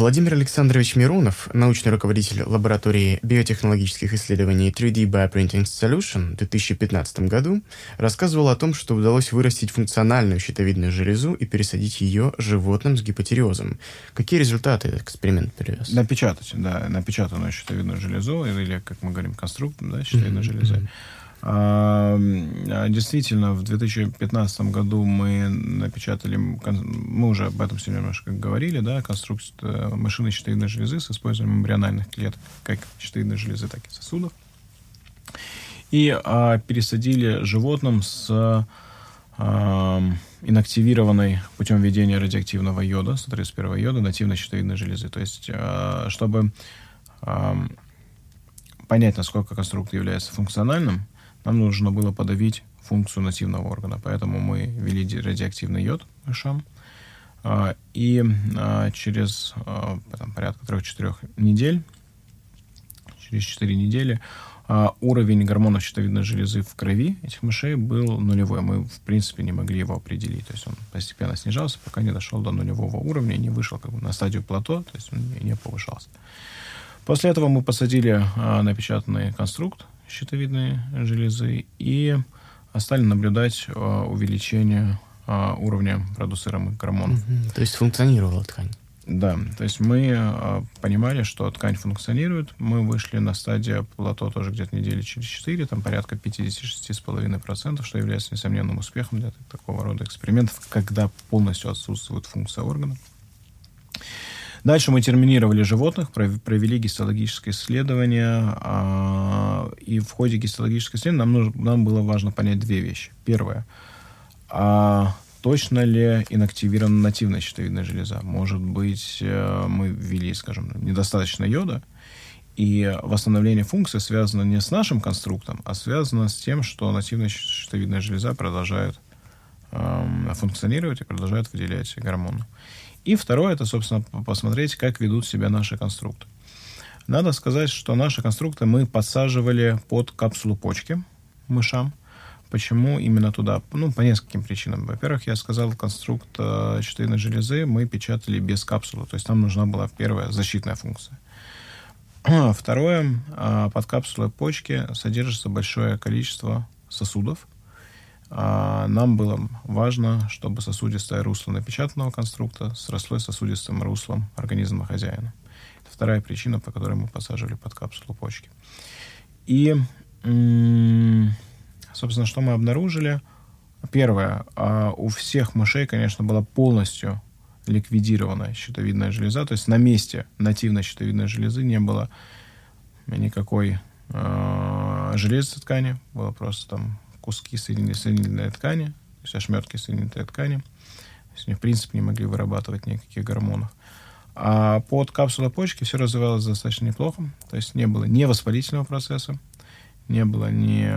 Владимир Александрович Миронов, научный руководитель лаборатории биотехнологических исследований 3D Bioprinting Solution в 2015 году, рассказывал о том, что удалось вырастить функциональную щитовидную железу и пересадить ее животным с гипотериозом. Какие результаты этот эксперимент привез? Напечатать, да, напечатанную щитовидную железу, или, как мы говорим, конструкт да, щитовидной mm-hmm. железы. Действительно, в 2015 году мы напечатали, мы уже об этом сегодня немножко говорили, да, конструкцию э, машины щитовидной железы с использованием эмбриональных клеток, как щитовидной железы, так и сосудов. И а, пересадили животным с а, инактивированной путем введения радиоактивного йода, 131 йода, нативной щитовидной железы. То есть, а, чтобы а, понять, насколько конструкт является функциональным, нам нужно было подавить функцию нативного органа. Поэтому мы ввели радиоактивный йод мышам. А, и а, через а, там, порядка 3-4 недель, через 4 недели, уровень гормонов щитовидной железы в крови этих мышей был нулевой. Мы, в принципе, не могли его определить. То есть он постепенно снижался, пока не дошел до нулевого уровня, не вышел как бы, на стадию плато, то есть он не повышался. После этого мы посадили напечатанный конструкт щитовидной железы и стали наблюдать а, увеличение а, уровня продуцируемых гормонов. Угу. То есть функционировала ткань. Да, то есть мы э, понимали, что ткань функционирует. Мы вышли на стадию плато тоже где-то недели через 4, там порядка 56,5%, что является несомненным успехом для такого рода экспериментов, когда полностью отсутствует функция органа. Дальше мы терминировали животных, провели гистологическое исследование, а, и в ходе гистологического исследования нам, нужно, нам было важно понять две вещи. Первое. А точно ли инактивирована нативная щитовидная железа? Может быть, э, мы ввели, скажем, недостаточно йода, и восстановление функции связано не с нашим конструктом, а связано с тем, что нативная щитовидная железа продолжает э, функционировать и продолжает выделять гормоны. И второе, это, собственно, посмотреть, как ведут себя наши конструкты. Надо сказать, что наши конструкты мы подсаживали под капсулу почки мышам. Почему именно туда? Ну, по нескольким причинам. Во-первых, я сказал, конструкт э, щитовидной железы мы печатали без капсулы. То есть там нужна была первая защитная функция. Второе, э, под капсулой почки содержится большое количество сосудов, а нам было важно, чтобы сосудистое русло напечатанного конструкта сросло с сосудистым руслом организма хозяина. Это вторая причина, по которой мы посаживали под капсулу почки. И, собственно, что мы обнаружили? Первое, а у всех мышей, конечно, была полностью ликвидирована щитовидная железа, то есть на месте нативной щитовидной железы не было никакой э, ткани, было просто там куски соединительной ткани, то есть ошметки соединительной ткани. То есть они, в принципе, не могли вырабатывать никаких гормонов. А под капсулой почки все развивалось достаточно неплохо. То есть не было ни воспалительного процесса, не было ни...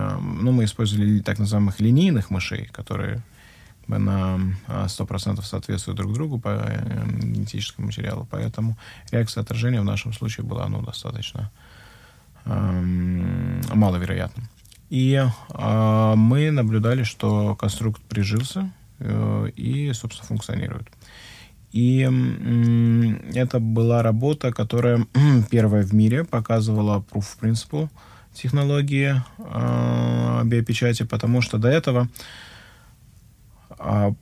Ну, мы использовали так называемых линейных мышей, которые на 100% соответствуют друг другу по э, генетическому материалу. Поэтому реакция отражения в нашем случае была ну, достаточно эм, маловероятна. И э, мы наблюдали, что конструкт прижился э, и, собственно, функционирует. И э, это была работа, которая первая в мире показывала proof of principle технологии э, биопечати, потому что до этого э,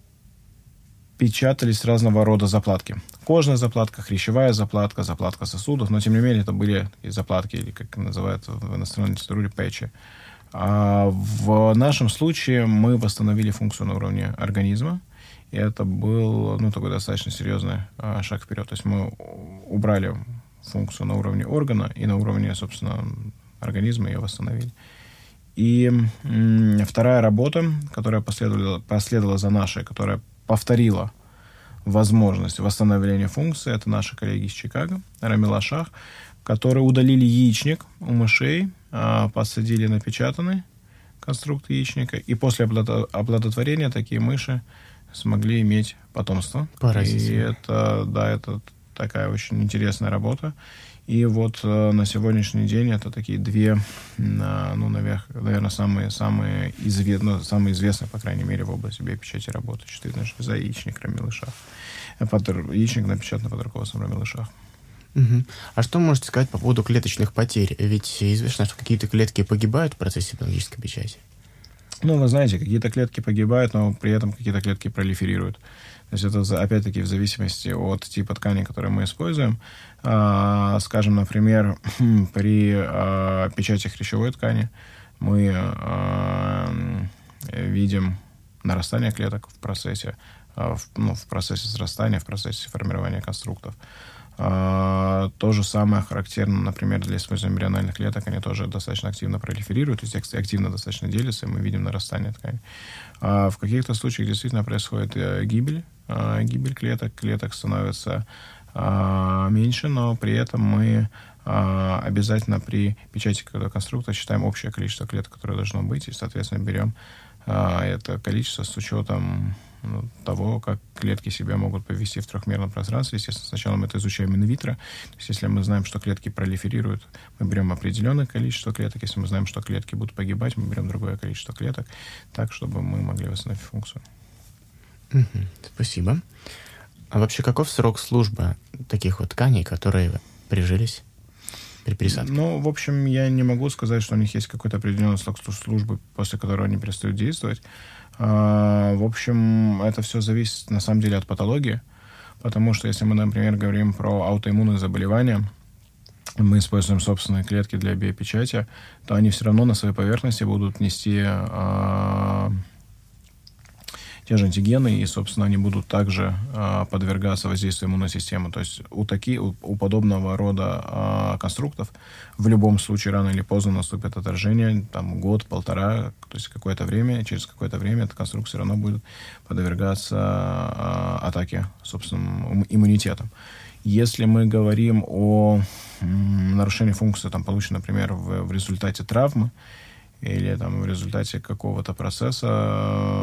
печатались разного рода заплатки. Кожная заплатка, хрящевая заплатка, заплатка сосудов, но тем не менее это были и заплатки, или как называют в иностранной литературе, пэтчи. А в нашем случае мы восстановили функцию на уровне организма, и это был ну, такой достаточно серьезный а, шаг вперед. То есть мы убрали функцию на уровне органа и на уровне, собственно, организма ее восстановили. И вторая работа, которая последовала, последовала за нашей, которая повторила возможность восстановления функции, это наши коллеги из Чикаго, Рамила Шах, которые удалили яичник у мышей, посадили напечатанный конструкт яичника, и после оплодотворения такие мыши смогли иметь потомство. И это, да, это такая очень интересная работа. И вот э, на сегодняшний день это такие две, ну, наверное, самые, самые, извед... ну, самые известные, по крайней мере, в области биопечати работы. Четырная железа, яичник, рамилышах. Яичник напечатан под руководством рамилышах. Угу. А что можете сказать по поводу клеточных потерь? Ведь известно, что какие-то клетки погибают в процессе биологической печати. Ну, вы знаете, какие-то клетки погибают, но при этом какие-то клетки пролиферируют. То есть это, опять-таки, в зависимости от типа ткани, которую мы используем. А, скажем, например, при а, печати хрящевой ткани мы а, видим нарастание клеток в процессе, а, в, ну, в процессе срастания, в процессе формирования конструктов. А, то же самое характерно, например, для использования эмбриональных клеток. Они тоже достаточно активно пролиферируют, то есть активно достаточно делятся, и мы видим нарастание ткани. А в каких-то случаях действительно происходит э, гибель, а, гибель клеток. Клеток становится меньше, но при этом мы обязательно при печати конструктора считаем общее количество клеток, которое должно быть, и, соответственно, берем это количество с учетом того, как клетки себя могут повести в трехмерном пространстве. Естественно, сначала мы это изучаем инвитро. То есть, если мы знаем, что клетки пролиферируют, мы берем определенное количество клеток. Если мы знаем, что клетки будут погибать, мы берем другое количество клеток, так, чтобы мы могли восстановить функцию. Угу, спасибо. А вообще, каков срок службы таких вот тканей, которые прижились? при пересадке? Ну, в общем, я не могу сказать, что у них есть какой-то определенный срок службы, после которого они перестают действовать. А, в общем, это все зависит на самом деле от патологии, потому что если мы, например, говорим про аутоиммунные заболевания, мы используем собственные клетки для биопечати, то они все равно на своей поверхности будут нести а, те же антигены, и, собственно, они будут также э, подвергаться воздействию иммунной системы. То есть у, таки, у, у подобного рода э, конструктов в любом случае рано или поздно наступит отражение, там год, полтора, то есть какое-то время, через какое-то время эта конструкция все равно будет подвергаться э, атаке собственным иммунитетом. Если мы говорим о нарушении функции, там, полученной, например, в, в результате травмы, или там в результате какого-то процесса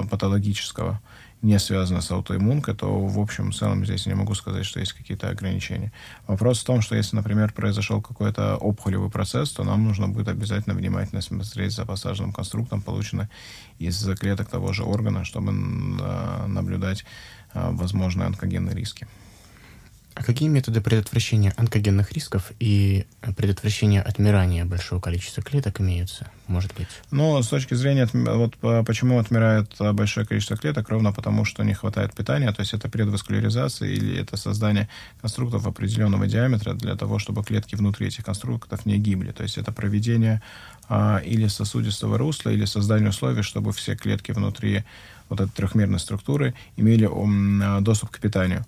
э, патологического, не связанного с аутоиммункой, то в общем в целом здесь не могу сказать, что есть какие-то ограничения. Вопрос в том, что если, например, произошел какой-то опухолевый процесс, то нам нужно будет обязательно внимательно смотреть за посаженным конструктом, полученным из клеток того же органа, чтобы э, наблюдать э, возможные онкогенные риски. А какие методы предотвращения онкогенных рисков и предотвращения отмирания большого количества клеток имеются, может быть? Ну, с точки зрения, вот почему отмирает большое количество клеток, ровно потому, что не хватает питания, то есть это предваскуляризация или это создание конструктов определенного диаметра для того, чтобы клетки внутри этих конструктов не гибли. То есть это проведение а, или сосудистого русла, или создание условий, чтобы все клетки внутри вот этой трехмерной структуры имели ом, доступ к питанию.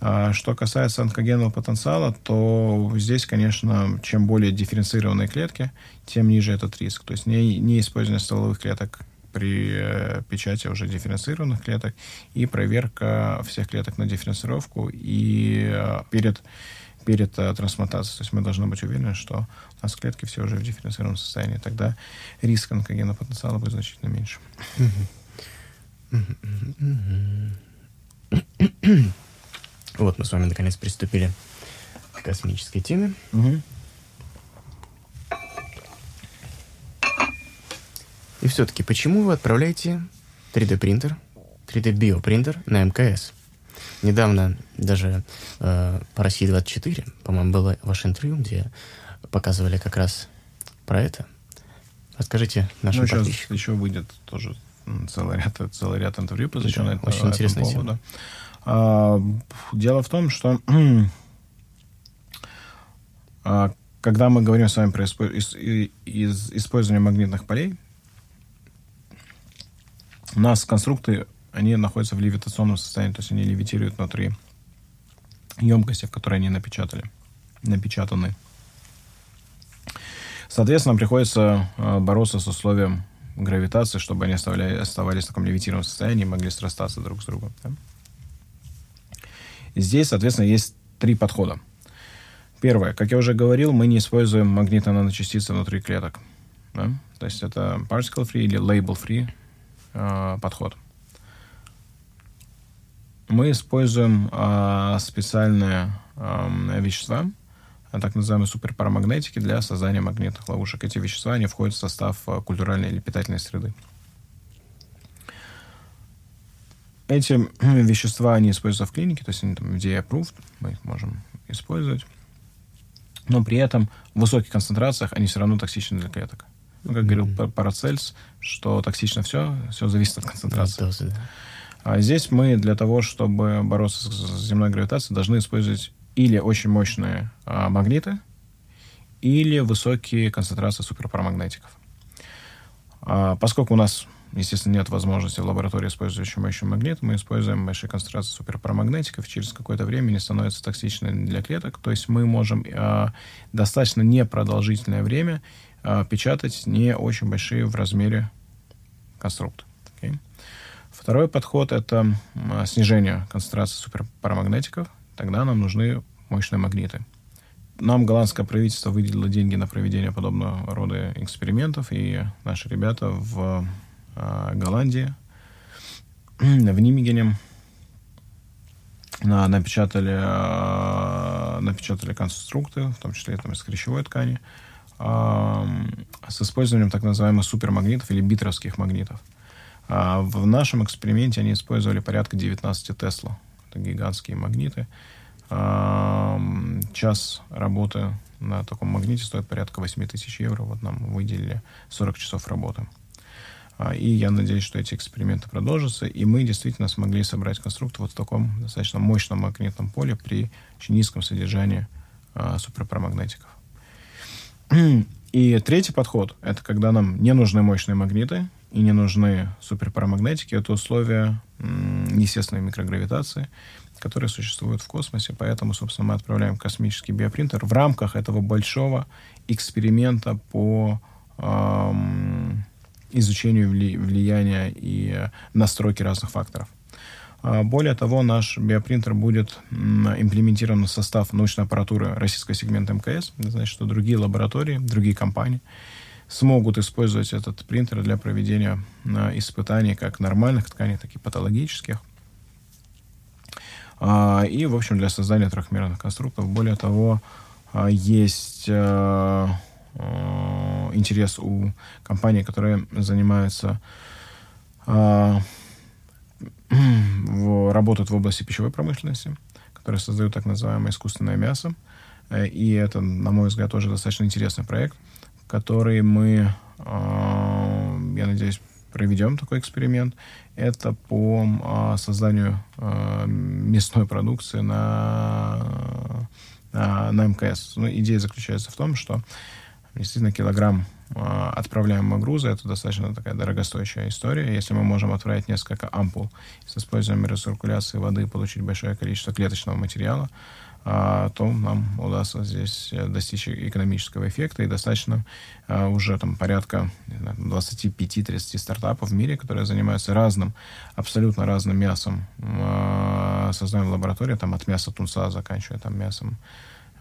А что касается онкогенного потенциала, то здесь, конечно, чем более дифференцированные клетки, тем ниже этот риск. То есть не, не использование стволовых клеток при э, печати уже дифференцированных клеток и проверка всех клеток на дифференцировку и э, перед, перед э, трансплантацией. То есть мы должны быть уверены, что у нас клетки все уже в дифференцированном состоянии. Тогда риск онкогенного потенциала будет значительно меньше. Вот мы с вами наконец приступили к космической теме. Угу. И все-таки, почему вы отправляете 3D-принтер, 3D-биопринтер на МКС? Недавно даже э, по России 24, по-моему, было ваше интервью, где показывали как раз про это. Расскажите нашим ну, сейчас подписчикам. еще выйдет тоже целый ряд, целый ряд интервью, посвященных да, очень интересная тема. Поводу. А, дело в том, что а, когда мы говорим с вами про использование магнитных полей, у нас конструкты, они находятся в левитационном состоянии, то есть они левитируют внутри емкости, в которой они напечатали, напечатаны. Соответственно, приходится а, бороться с условием гравитации, чтобы они оставались в таком левитированном состоянии и могли срастаться друг с другом. Да? Здесь, соответственно, есть три подхода. Первое, как я уже говорил, мы не используем магнитно-наночастицы внутри клеток. Да? То есть это particle-free или label-free э, подход. Мы используем э, специальные э, вещества, так называемые суперпарамагнетики для создания магнитных ловушек. Эти вещества, они входят в состав культуральной или питательной среды. Эти вещества, они используются в клинике, то есть они там FDA approved, мы их можем использовать. Но при этом в высоких концентрациях они все равно токсичны для клеток. Ну, как говорил mm-hmm. Парацельс, что токсично все, все зависит от концентрации. Дозы, да. А здесь мы для того, чтобы бороться с земной гравитацией, должны использовать или очень мощные а, магниты, или высокие концентрации суперпарамагнетиков. А, поскольку у нас Естественно, нет возможности в лаборатории использовать еще мощный магнит. Мы используем большие концентрации суперпарамагнетиков. Через какое-то время они становятся токсичными для клеток. То есть мы можем э, достаточно непродолжительное время э, печатать не очень большие в размере конструкты. Okay. Второй подход — это снижение концентрации суперпарамагнетиков. Тогда нам нужны мощные магниты. Нам голландское правительство выделило деньги на проведение подобного рода экспериментов, и наши ребята в а, Голландии, в Нимигене напечатали, а, напечатали конструкты, в том числе там, из хрящевой ткани, а, с использованием так называемых супермагнитов или битровских магнитов. В нашем эксперименте они использовали порядка 19 Тесла. Это гигантские магниты. Час работы на таком магните стоит порядка 8 тысяч евро. Вот нам выделили 40 часов работы. А, и я надеюсь, что эти эксперименты продолжатся, и мы действительно смогли собрать конструкт вот в таком достаточно мощном магнитном поле при очень низком содержании а, суперпарамагнетиков. И третий подход — это когда нам не нужны мощные магниты и не нужны суперпарамагнетики. Это условия естественной микрогравитации, которые существуют в космосе. Поэтому, собственно, мы отправляем космический биопринтер в рамках этого большого эксперимента по эм, изучению влияния и настройки разных факторов. А, более того, наш биопринтер будет имплементирован в состав научной аппаратуры российского сегмента МКС. Значит, что другие лаборатории, другие компании смогут использовать этот принтер для проведения а, испытаний как нормальных тканей, так и патологических. А, и, в общем, для создания трехмерных конструктов. Более того, есть Э, интерес у компаний, которые занимаются э, в, работают в области пищевой промышленности, которые создают так называемое искусственное мясо. Э, и это, на мой взгляд, тоже достаточно интересный проект, который мы, я надеюсь, проведем такой эксперимент. Это по созданию мясной продукции на, на, на МКС. Ну, идея заключается в том, что Действительно, килограмм э, отправляемого груза это достаточно такая дорогостоящая история. Если мы можем отправить несколько ампул с использованием рециркуляции воды получить большое количество клеточного материала, то нам удастся здесь достичь экономического эффекта. И достаточно э, уже там порядка 25-30 стартапов в мире, которые занимаются разным, абсолютно разным мясом, э, создаем лаборатории, там от мяса тунца заканчивая там мясом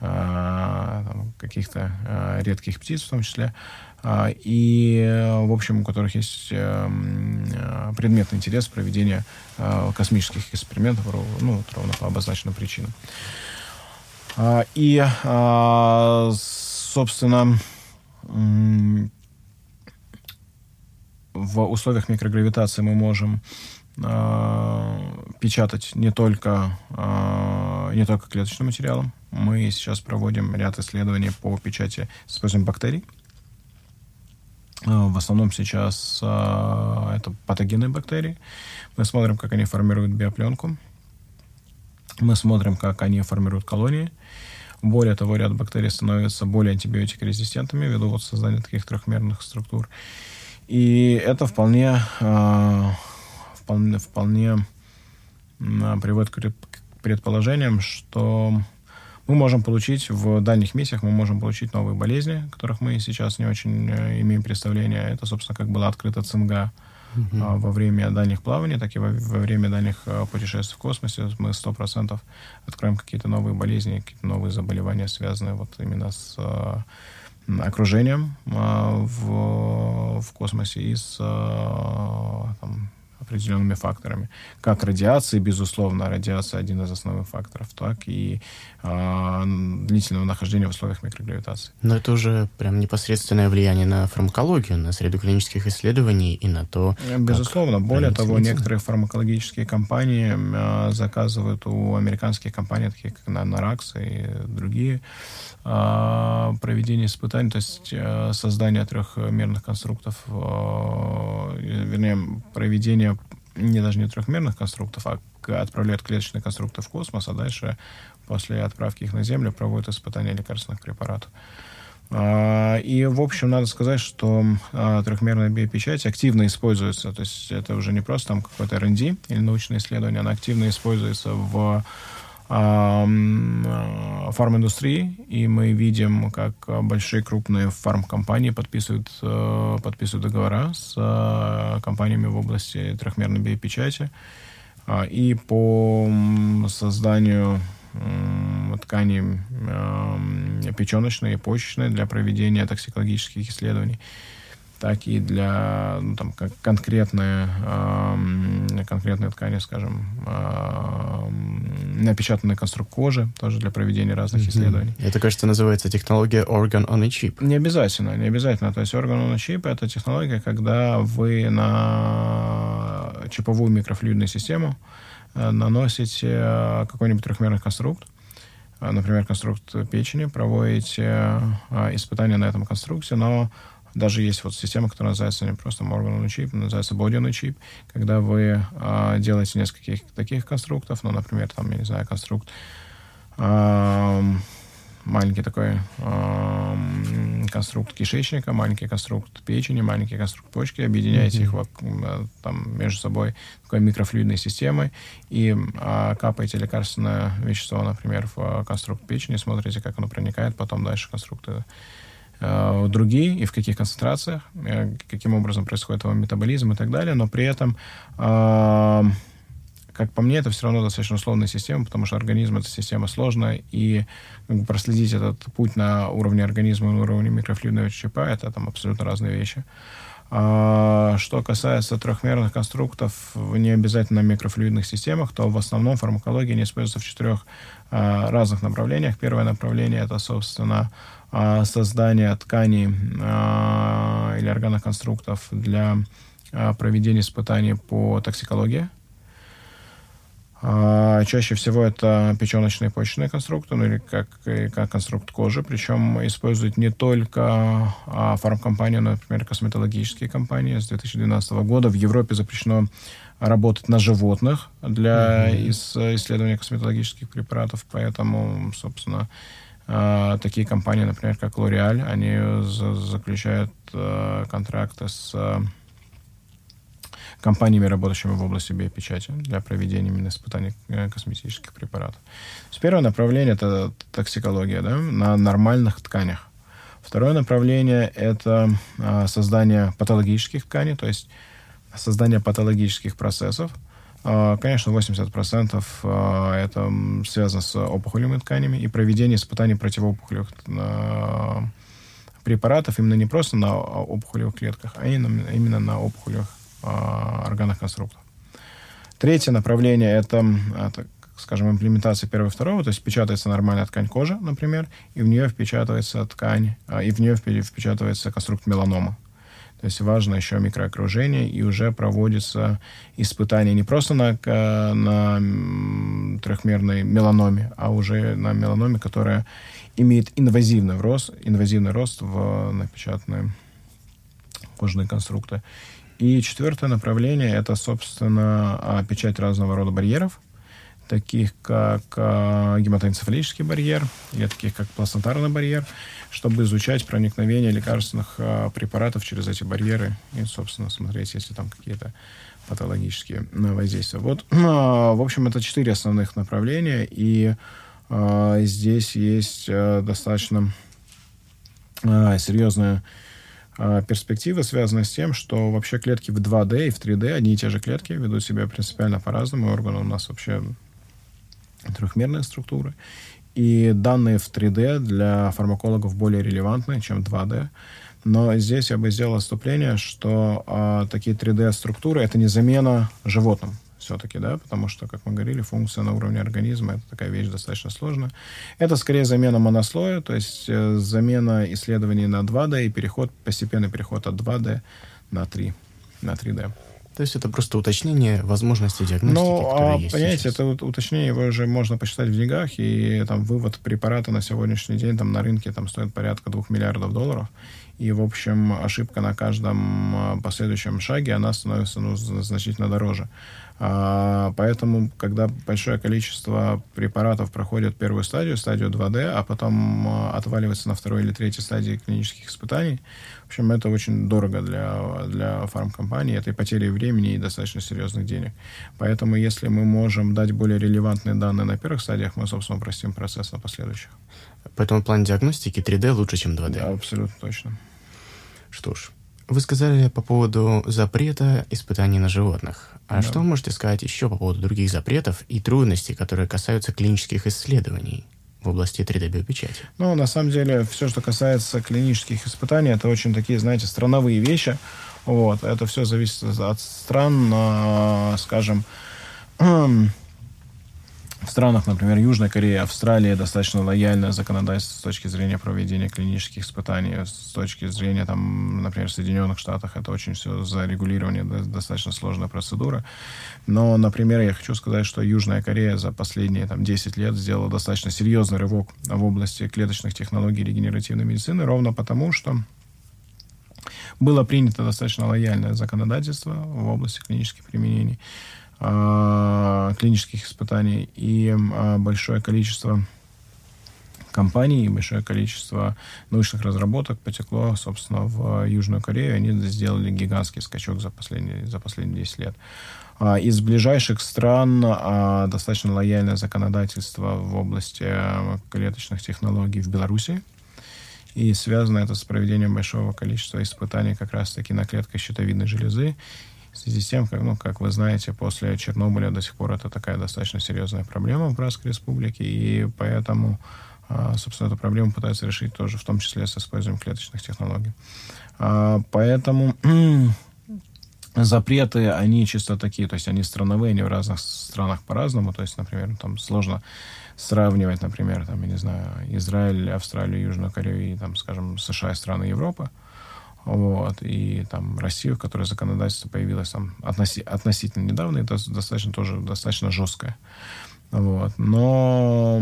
Э, каких-то э, редких птиц в том числе, э, и, в общем, у которых есть предметный интерес проведения космических экспериментов, ну, ровно по обозначенным причинам. И, собственно, в условиях микрогравитации мы можем печатать не только, не только клеточным материалом, мы сейчас проводим ряд исследований по печати с использованием бактерий. А, в основном сейчас а, это патогенные бактерии. Мы смотрим, как они формируют биопленку. Мы смотрим, как они формируют колонии. Более того, ряд бактерий становятся более антибиотикорезистентными ввиду вот создания таких трехмерных структур. И это вполне, э, вполне, вполне э, приводит к предположениям, что мы можем получить в дальних миссиях, мы можем получить новые болезни, которых мы сейчас не очень э, имеем представления. Это, собственно, как была открыта цинга угу. а, во время дальних плаваний, так и во, во время дальних а, путешествий в космосе. Мы сто процентов откроем какие-то новые болезни, какие-то новые заболевания, связанные вот именно с а, окружением а, в, в космосе и с там, определенными факторами. Как радиация, безусловно, радиация один из основных факторов, так и э, длительного нахождения в условиях микрогравитации. Но это уже прям непосредственное влияние на фармакологию, на среду клинических исследований и на то, Безусловно. Более того, некоторые фармакологические компании э, заказывают у американских компаний, таких как Nanorax и другие, э, проведение испытаний, то есть э, создание трехмерных конструктов, э, вернее, проведение не даже не трехмерных конструктов, а отправляют клеточные конструкты в космос, а дальше после отправки их на Землю проводят испытания лекарственных препаратов. А, и, в общем, надо сказать, что а, трехмерная биопечать активно используется, то есть это уже не просто там какой-то R&D или научное исследование, она активно используется в фарминдустрии, и мы видим, как большие крупные фармкомпании подписывают, э, подписывают договора с э, компаниями в области трехмерной биопечати. А, и по созданию ткани печеночной и почечной для проведения токсикологических исследований так и для ну, там, как конкретные, э, конкретные ткани, скажем, э, напечатанный конструкт кожи, тоже для проведения разных mm-hmm. исследований. Это, кажется, называется технология organ on a chip. Не обязательно, не обязательно. То есть organ on a chip — это технология, когда вы на чиповую микрофлюидную систему э, наносите э, какой-нибудь трехмерный конструкт, э, например, конструкт печени, проводите испытания на этом конструкте, но даже есть вот система, которая называется не просто Morgan чип, называется Body чип, когда вы э, делаете нескольких таких конструктов, ну, например, там, я не знаю, конструкт э, маленький такой э, конструкт кишечника, маленький конструкт печени, маленький конструкт почки, объединяете mm-hmm. их э, там между собой такой микрофлюидной системой и э, капаете лекарственное вещество, например, в конструкт печени, смотрите, как оно проникает потом дальше конструкты Э, другие и в каких концентрациях, э, каким образом происходит его метаболизм и так далее, но при этом, э, как по мне, это все равно достаточно условная система, потому что организм — это система сложная, и проследить этот путь на уровне организма, на уровне микрофлюидного ЧП — это там абсолютно разные вещи. А, что касается трехмерных конструктов, не обязательно микрофлюидных системах, то в основном фармакология не используется в четырех а, разных направлениях. Первое направление — это, собственно, а, создания тканей или органоконструктов для проведения испытаний по токсикологии. Чаще всего это печеночные почечные конструкты, ну или как, как конструкт кожи, причем используют не только фармкомпании, но, например, косметологические компании. С 2012 года в Европе запрещено работать на животных для mm-hmm. исследования косметологических препаратов, поэтому, собственно, а, такие компании, например, как L'Oreal, они заключают контракты с компаниями, работающими в области биопечати для проведения именно испытаний э, косметических препаратов. первое направление — это токсикология да, на нормальных тканях. Второе направление — это создание патологических тканей, то есть создание патологических процессов — а, конечно, 80% а, это связано с опухолевыми тканями и проведение испытаний противоопухолевых а, препаратов именно не просто на опухолевых клетках, а именно на опухолевых органах конструктов. Третье направление это, это скажем, имплементация первого и второго, то есть впечатывается нормальная ткань кожи, например, и в нее впечатывается ткань, и в нее впечатывается конструкт меланома. То есть важно еще микроокружение, и уже проводится испытание не просто на, на трехмерной меланоме, а уже на меланоме, которая имеет инвазивный рост, инвазивный рост в напечатанные кожные конструкты. И четвертое направление — это, собственно, печать разного рода барьеров, таких как гематоэнцефалический барьер или таких как плацентарный барьер — чтобы изучать проникновение лекарственных э, препаратов через эти барьеры и, собственно, смотреть, если там какие-то патологические воздействия. Вот, в общем, это четыре основных направления, и здесь есть достаточно серьезная перспектива, связанная с тем, что вообще клетки в 2D и в 3D, одни и те же клетки, ведут себя принципиально по-разному. Органы у нас вообще трехмерные структуры. И данные в 3D для фармакологов более релевантны, чем 2D. Но здесь я бы сделал отступление, что э, такие 3D-структуры — это не замена животным все-таки, да, потому что, как мы говорили, функция на уровне организма — это такая вещь достаточно сложная. Это скорее замена монослоя, то есть э, замена исследований на 2D и переход, постепенный переход от 2D на 3, на 3D. То есть это просто уточнение возможности диагностики, ну, а, есть понимаете, сейчас. это уточнение его уже можно посчитать в деньгах, и там вывод препарата на сегодняшний день там на рынке там стоит порядка двух миллиардов долларов. И, в общем, ошибка на каждом а, последующем шаге, она становится ну, значительно дороже. А, поэтому, когда большое количество препаратов проходит первую стадию, стадию 2D, а потом а, отваливается на второй или третьей стадии клинических испытаний, в общем, это очень дорого для, для фармкомпании, это и потери времени, и достаточно серьезных денег. Поэтому, если мы можем дать более релевантные данные на первых стадиях, мы, собственно, упростим процесс на последующих. Поэтому план диагностики 3D лучше, чем 2D. Да, абсолютно точно. Что ж, вы сказали по поводу запрета испытаний на животных. А Да. что вы можете сказать еще по поводу других запретов и трудностей, которые касаются клинических исследований в области 3D-биопечати? Ну, на самом деле, все, что касается клинических испытаний, это очень такие, знаете, страновые вещи. Вот. Это все зависит от стран, а, скажем, в странах, например, Южной Кореи, Австралии достаточно лояльное законодательство с точки зрения проведения клинических испытаний, с точки зрения, там, например, Соединенных Штатах это очень все зарегулирование, да, достаточно сложная процедура. Но, например, я хочу сказать, что Южная Корея за последние там, 10 лет сделала достаточно серьезный рывок в области клеточных технологий регенеративной медицины, ровно потому, что было принято достаточно лояльное законодательство в области клинических применений, клинических испытаний, и э, большое количество компаний и большое количество научных разработок потекло, собственно, в Южную Корею. Они сделали гигантский скачок за последние, за последние 10 лет. А, Из ближайших стран а, достаточно лояльное законодательство в области э, клеточных технологий в Беларуси. И связано это с проведением большого количества испытаний как раз-таки на клетках щитовидной железы. Связи с тем, как, ну, как вы знаете, после Чернобыля до сих пор это такая достаточно серьезная проблема в Братской Республике, и поэтому, а, собственно, эту проблему пытаются решить тоже, в том числе с использованием клеточных технологий. А, Поэтому запреты, они чисто такие, то есть они страновые, они в разных странах по-разному, то есть, например, там сложно сравнивать, например, там, я не знаю, Израиль, Австралию, Южную Корею и, там, скажем, США и страны Европы, вот, и там Россию, в которой законодательство появилось там относи- относительно недавно, это достаточно тоже достаточно жесткое. Вот. Но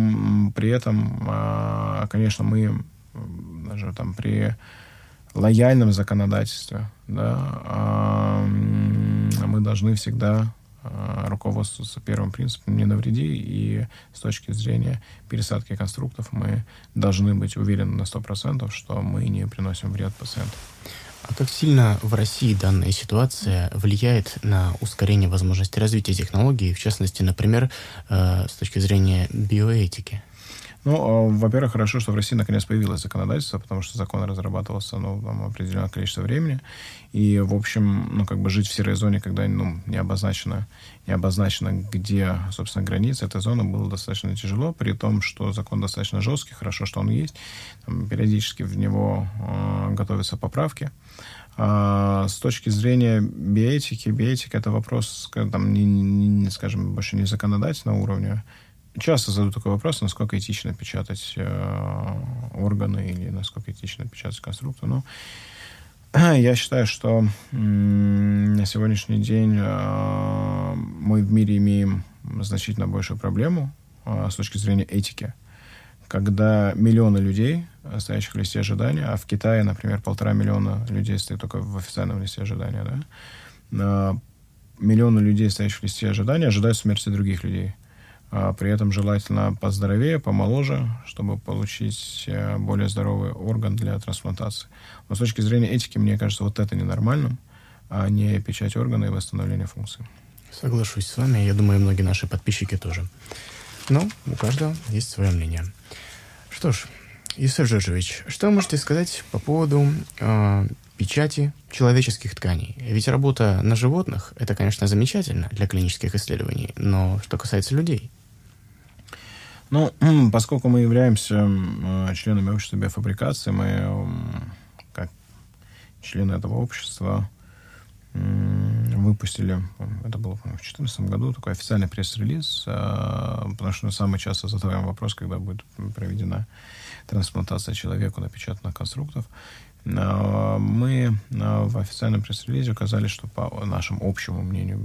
при этом, а, конечно, мы даже там при лояльном законодательстве, да, а, мы должны всегда руководствоваться первым принципом «не навреди», и с точки зрения пересадки конструктов мы должны быть уверены на 100%, что мы не приносим вред пациенту. А как сильно в России данная ситуация влияет на ускорение возможности развития технологий, в частности, например, э, с точки зрения биоэтики? Ну, а, во-первых, хорошо, что в России наконец появилось законодательство, потому что закон разрабатывался ну, там, определенное количество времени. И, в общем, ну, как бы жить в серой зоне, когда ну, не, обозначено, не обозначено, где, собственно, граница этой зоны, было достаточно тяжело, при том, что закон достаточно жесткий, хорошо, что он есть. Там, периодически в него э, готовятся поправки. А, с точки зрения биоэтики, биоэтика это вопрос, там, не, не, скажем, больше не законодательного уровня, часто задают такой вопрос, насколько этично печатать э, органы или насколько этично печатать конструктор. Но я считаю, что м, на сегодняшний день э, мы в мире имеем значительно большую проблему э, с точки зрения этики, когда миллионы людей, э, стоящих в листе ожидания, а в Китае, например, полтора миллиона людей стоит только в официальном листе ожидания, да, э, миллионы людей, стоящих в листе ожидания, ожидают смерти других людей – а при этом желательно поздоровее, помоложе, чтобы получить э, более здоровый орган для трансплантации. Но с точки зрения этики, мне кажется, вот это ненормальным, а не печать органа и восстановление функций. Соглашусь с вами, я думаю, многие наши подписчики тоже. Но у каждого есть свое мнение. Что ж, Юсеф Жоржевич, что вы можете сказать по поводу э, печати человеческих тканей? Ведь работа на животных – это, конечно, замечательно для клинических исследований, но что касается людей – ну, поскольку мы являемся членами общества биофабрикации, мы как члены этого общества выпустили, это было, в 2014 году, такой официальный пресс-релиз, а, потому что самый часто задаваем вопрос, когда будет проведена трансплантация человеку напечатанных конструктов. А, мы а, в официальном пресс-релизе указали, что по нашему общему мнению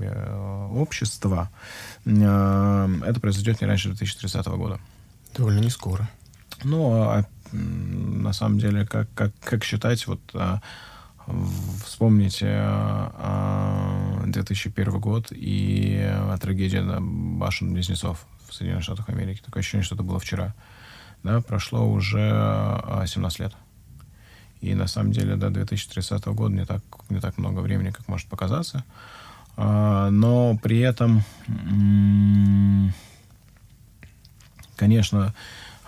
общества это произойдет не раньше 2030 года. Довольно не скоро. Ну, а на самом деле, как, как, как считать, вот Вспомните 2001 а, год и трагедия башен-близнецов в Соединенных Штатах Америки. Такое ощущение, что это было вчера. Да, прошло уже 17 а, лет. И на самом деле до 2030 года не так, не так много времени, как может показаться. А, но при этом, конечно,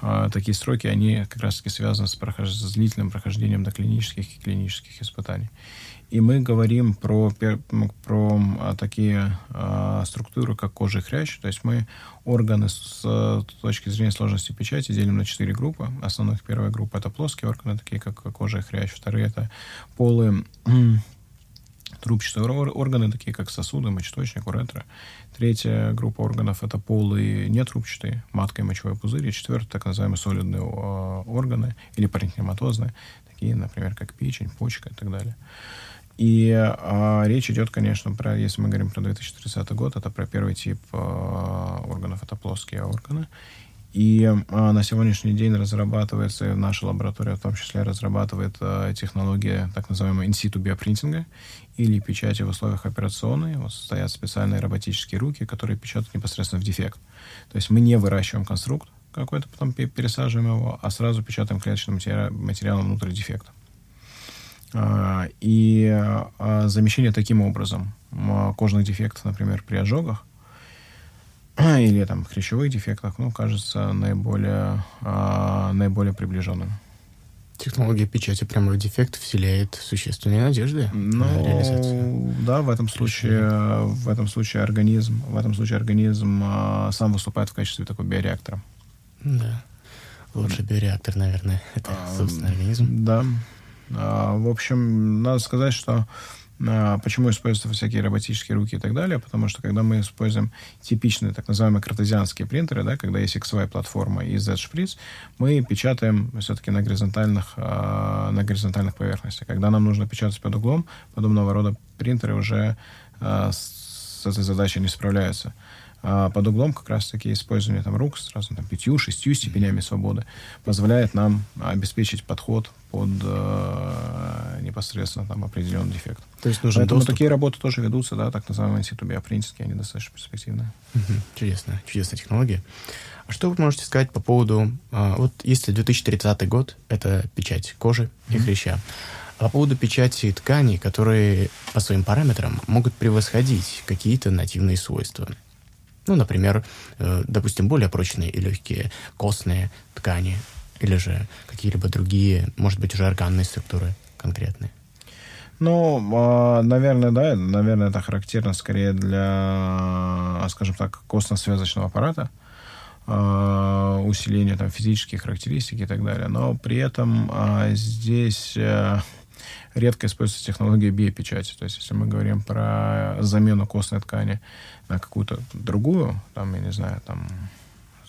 а, такие сроки, они как раз-таки связаны с, прохож... с длительным прохождением доклинических и клинических испытаний. И мы говорим про, про а, такие а, структуры, как кожа и хрящ. То есть мы органы с, с точки зрения сложности печати делим на четыре группы. Основных первая группа — это плоские органы, такие как кожа и хрящ. Вторые — это полые трубчатые органы, такие как сосуды, мочеточник, уретра. Третья группа органов — это полые нетрубчатые, матка и мочевой пузырь. И четвертая — так называемые солидные органы или паренхематозные, такие, например, как печень, почка и так далее. И а, речь идет, конечно, про, если мы говорим про 2030 год, это про первый тип а, органов, это плоские органы. И а, на сегодняшний день разрабатывается, наша лаборатория в том числе разрабатывает а, технология так называемого инситу биопринтинга или печати в условиях операционной. Вот стоят специальные роботические руки, которые печатают непосредственно в дефект. То есть мы не выращиваем конструкт какой-то, потом пересаживаем его, а сразу печатаем клеточным материалом внутрь дефекта. А, и а, замещение таким образом кожных дефектов, например, при ожогах, или там хрящевых дефектах, ну, кажется наиболее, э, наиболее приближенным. Технология печати прямых дефектов вселяет существенные надежды ну, на реализацию. Да, в этом случае, в этом случае организм, в этом случае организм э, сам выступает в качестве такого биореактора. Да. Лучший биореактор, наверное, это, собственно, организм. Да. А, в общем, надо сказать, что а, Почему используются всякие роботические руки и так далее? Потому что когда мы используем типичные так называемые картезианские принтеры, да, когда есть XY-платформа и Z-шприц, мы печатаем все-таки на горизонтальных, а, на горизонтальных поверхностях. Когда нам нужно печатать под углом, подобного рода принтеры уже с этой задачей не справляются. А под углом как раз-таки использование там, рук сразу там, пятью, шестью степенями свободы позволяет нам обеспечить подход под э, непосредственно там определенный дефект. То есть нужен Поэтому доступ... такие работы тоже ведутся, да, так называемые институты биопринтинги, они достаточно перспективные. Угу. Чудесно, чудесная технология. А что вы можете сказать по поводу, э, вот если 2030 год, это печать кожи и хряща, а по поводу печати тканей, которые по своим параметрам могут превосходить какие-то нативные свойства. Ну, например, э, допустим, более прочные и легкие костные ткани или же какие-либо другие, может быть, уже органные структуры конкретные. Ну, а, наверное, да, наверное, это характерно скорее для, скажем так, костно-связочного аппарата, а, усиления там физических характеристик и так далее. Но при этом а, здесь э, редко используется технология биопечати. То есть, если мы говорим про замену костной ткани на какую-то другую, там, я не знаю, там,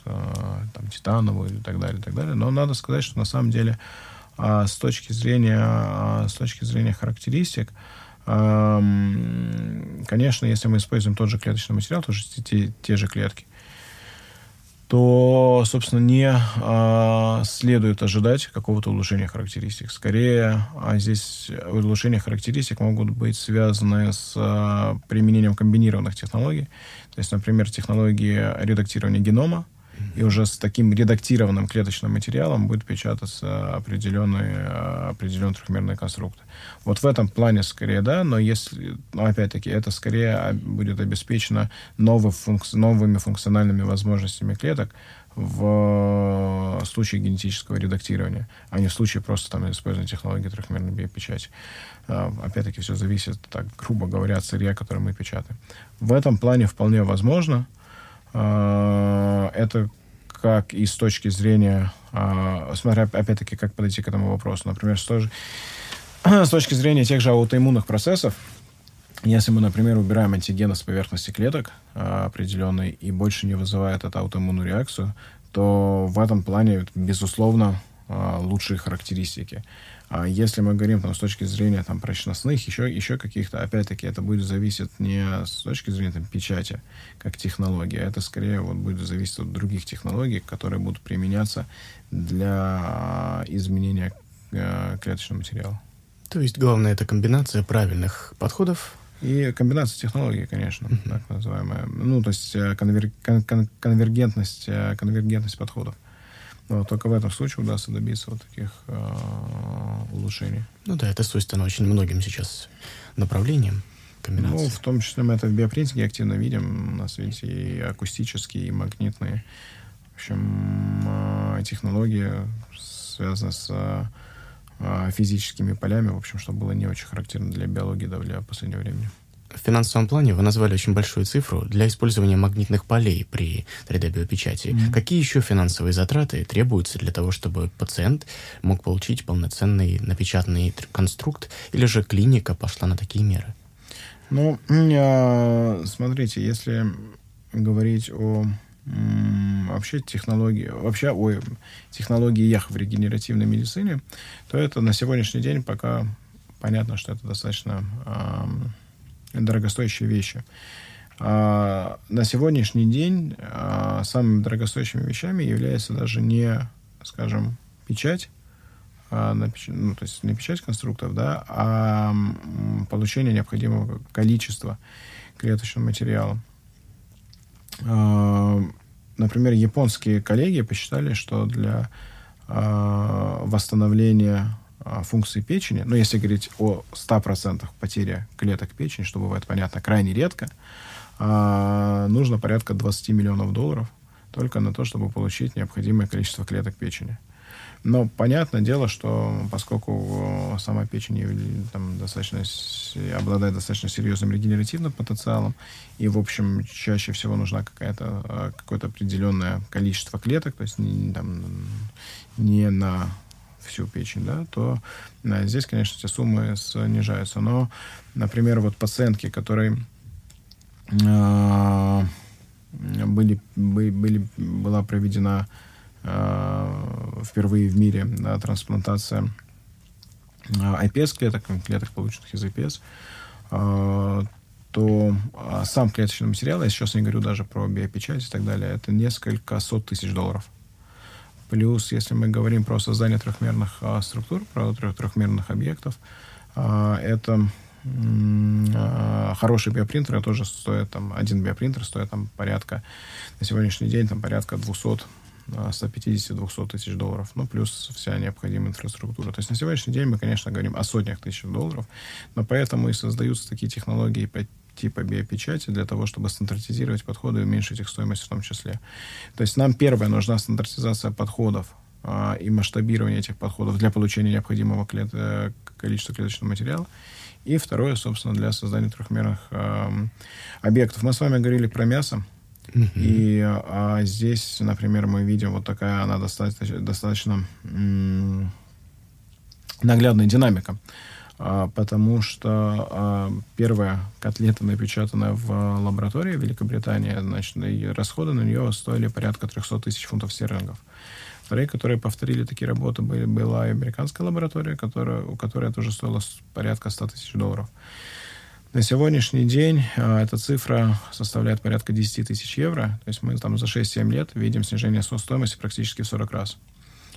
э, там титановую и так далее, и так далее. Но надо сказать, что на самом деле а, с точки зрения, а, с точки зрения характеристик, конечно, если мы используем тот же клеточный материал, тоже те, те же клетки, то, собственно, не а, следует ожидать какого-то улучшения характеристик. Скорее, а здесь улучшения характеристик могут быть связаны с а, применением комбинированных технологий. То есть, например, технологии редактирования генома, и уже с таким редактированным клеточным материалом будет печататься определенный, определенный трехмерный конструкт. Вот в этом плане скорее да, но если, но опять-таки, это скорее будет обеспечено новый функц, новыми функциональными возможностями клеток в случае генетического редактирования, а не в случае просто там использования технологии трехмерной биопечати. А, опять-таки, все зависит, так грубо говоря, от сырья, которое мы печатаем. В этом плане вполне возможно, это как и с точки зрения, а, смотря опять-таки, как подойти к этому вопросу. Например, с той же, с точки зрения тех же аутоиммунных процессов, если мы, например, убираем антигены с поверхности клеток а, определенной и больше не вызывает эту аутоиммунную реакцию, то в этом плане, безусловно, лучшие характеристики. А если мы говорим там, с точки зрения там, прочностных, еще, еще каких-то, опять-таки, это будет зависеть не с точки зрения там, печати, как технология, это скорее вот, будет зависеть от других технологий, которые будут применяться для изменения э, клеточного материала. То есть главное это комбинация правильных подходов и комбинация технологий, конечно, mm-hmm. так называемая. Ну, то есть э, конвер... кон... конвергентность, э, конвергентность подходов. Но только в этом случае удастся добиться вот таких э, улучшений. Ну да, это свойственно очень многим сейчас направлениям. Комбинации. Ну, в том числе мы это в биопринтинге активно видим. У нас, видите, и акустические, и магнитные. В общем, э, технологии связаны с э, физическими полями, в общем, что было не очень характерно для биологии да, для последнего времени. В финансовом плане вы назвали очень большую цифру для использования магнитных полей при 3D-биопечати. Mm-hmm. Какие еще финансовые затраты требуются для того, чтобы пациент мог получить полноценный напечатанный конструкт, или же клиника пошла на такие меры? Ну, смотрите, если говорить о вообще технологии, вообще о технологиях в регенеративной медицине, то это на сегодняшний день пока понятно, что это достаточно дорогостоящие вещи. А, на сегодняшний день а, самыми дорогостоящими вещами является даже не, скажем, печать, а, напеч... ну, то есть не печать конструктов, да, а получение необходимого количества клеточного материала. А, например, японские коллеги посчитали, что для а, восстановления функции печени, ну, если говорить о 100% потере клеток печени, что бывает, понятно, крайне редко, а, нужно порядка 20 миллионов долларов только на то, чтобы получить необходимое количество клеток печени. Но понятное дело, что поскольку сама печень там, достаточно, обладает достаточно серьезным регенеративным потенциалом, и, в общем, чаще всего нужна какая-то, а, какое-то определенное количество клеток, то есть не, там, не на всю печень, да, то да, здесь, конечно, эти суммы снижаются. Но, например, вот пациентки, которые э, были, были, была проведена э, впервые в мире да, трансплантация iPS-клеток, клеток, полученных из iPS, э, то сам клеточный материал, я сейчас не говорю даже про биопечать и так далее, это несколько сот тысяч долларов. Плюс, если мы говорим про создание трехмерных а, структур, про трех, трехмерных объектов, а, это а, хороший биопринтер тоже стоит там, один биопринтер стоит там порядка, на сегодняшний день там порядка 200 150-200 тысяч долларов, ну, плюс вся необходимая инфраструктура. То есть на сегодняшний день мы, конечно, говорим о сотнях тысяч долларов, но поэтому и создаются такие технологии типа биопечати для того, чтобы стандартизировать подходы и уменьшить их стоимость в том числе. То есть нам первое нужна стандартизация подходов а, и масштабирование этих подходов для получения необходимого клет... Э, количества клеточного материала. И второе, собственно, для создания трехмерных э, объектов. Мы с вами говорили про мясо. Uh-huh. И а, здесь, например, мы видим вот такая, она достаточно, достаточно м- наглядная динамика. А, потому что а, первая котлета, напечатанная в лаборатории в Великобритании, значит, и расходы на нее стоили порядка 300 тысяч фунтов стерлингов. Вторые, которые повторили такие работы, были, была американская лаборатория, которая, у которой это уже стоило порядка 100 тысяч долларов. На сегодняшний день а, эта цифра составляет порядка 10 тысяч евро. То есть мы там за 6-7 лет видим снижение стоимости практически в 40 раз.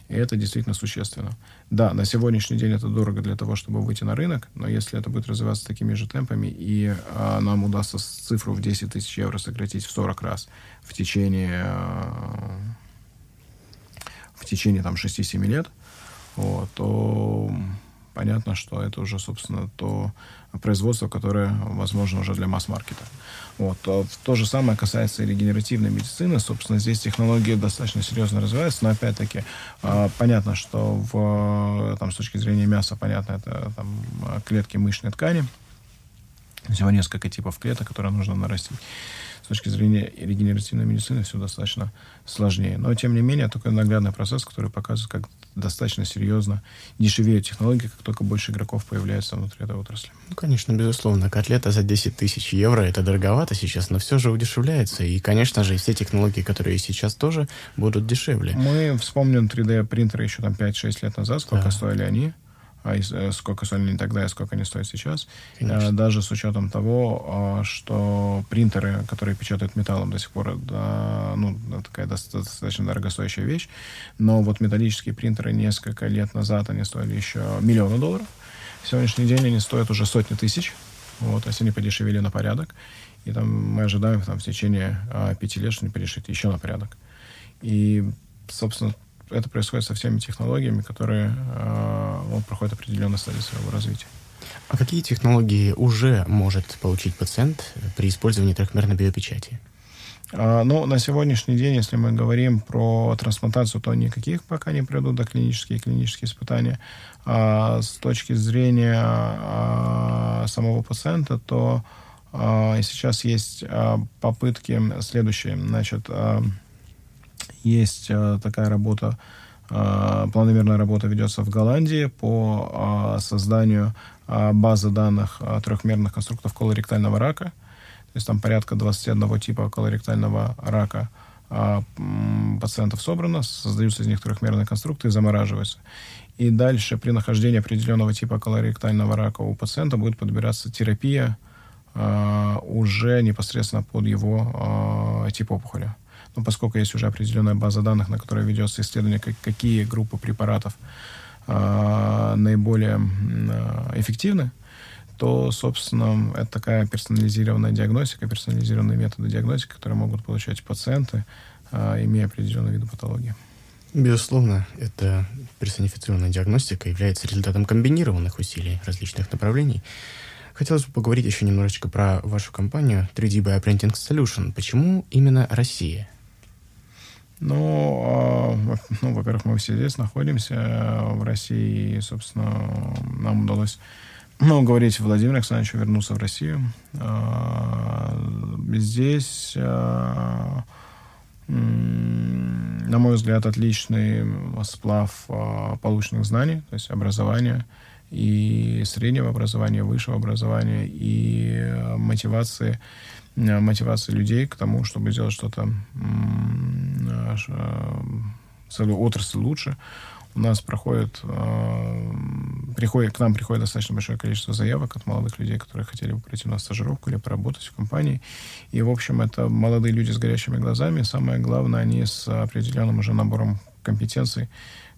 И это действительно существенно. Да, на сегодняшний день это дорого для того, чтобы выйти на рынок, но если это будет развиваться такими же темпами, и а, нам удастся цифру в 10 тысяч евро сократить в 40 раз в течение, а, в течение там, 6-7 лет, вот, то понятно, что это уже, собственно, то производство, которое возможно уже для масс-маркета. Вот. А то же самое касается и регенеративной медицины. Собственно, здесь технологии достаточно серьезно развиваются, но опять-таки а, понятно, что в, там, с точки зрения мяса, понятно, это там, клетки мышечной ткани. Всего несколько типов клеток, которые нужно нарастить. С точки зрения регенеративной медицины все достаточно сложнее. Но, тем не менее, такой наглядный процесс, который показывает, как достаточно серьезно дешевеют технологии, как только больше игроков появляется внутри этой отрасли. Ну, конечно, безусловно. Котлета за 10 тысяч евро — это дороговато сейчас, но все же удешевляется. И, конечно же, все технологии, которые сейчас тоже будут дешевле. Мы вспомним 3D-принтеры еще там 5-6 лет назад, сколько да. стоили они сколько стоили тогда и сколько они стоят сейчас. Конечно. Даже с учетом того, а, что принтеры, которые печатают металлом до сих пор, да, ну, такая достаточно дорогостоящая вещь, но вот металлические принтеры несколько лет назад они стоили еще миллионы долларов. В сегодняшний день они стоят уже сотни тысяч. Вот, то есть они подешевели на порядок. И там мы ожидаем там, в течение а, пяти лет, что они подешевеют еще на порядок. И, собственно, это происходит со всеми технологиями, которые э, ну, проходят определенные стадии своего развития. А какие технологии уже может получить пациент при использовании трехмерной биопечати? А, ну, на сегодняшний день, если мы говорим про трансплантацию, то никаких пока не придут до клинические и клинические испытания. А с точки зрения а, самого пациента, то а, сейчас есть а, попытки следующие. Значит, а, есть э, такая работа, э, планомерная работа ведется в Голландии по э, созданию базы данных трехмерных конструктов колоректального рака. То есть там порядка 21 типа колоректального рака пациентов собрано, создаются из них трехмерные конструкты и замораживаются. И дальше при нахождении определенного типа колоректального рака у пациента будет подбираться терапия уже непосредственно под его тип опухоли ну, поскольку есть уже определенная база данных, на которой ведется исследование, как, какие группы препаратов э, наиболее э, эффективны, то, собственно, это такая персонализированная диагностика, персонализированные методы диагностики, которые могут получать пациенты, э, имея определенные виды патологии. Безусловно, эта персонифицированная диагностика является результатом комбинированных усилий различных направлений. Хотелось бы поговорить еще немножечко про вашу компанию 3D Bioprinting Solution. Почему именно Россия? Ну, а, ну, во-первых, мы все здесь находимся, э, в России, и, собственно, нам удалось ну, говорить Владимиру Александровичу вернуться в Россию. А, здесь, а, на мой взгляд, отличный сплав полученных знаний, то есть образования, и среднего образования, высшего образования, и мотивации мотивации людей к тому, чтобы сделать что-то э, целую отрасль лучше. У нас проходит, э, приходит, к нам приходит достаточно большое количество заявок от молодых людей, которые хотели бы пройти на стажировку или поработать в компании. И, в общем, это молодые люди с горящими глазами. Самое главное, они с определенным уже набором компетенций,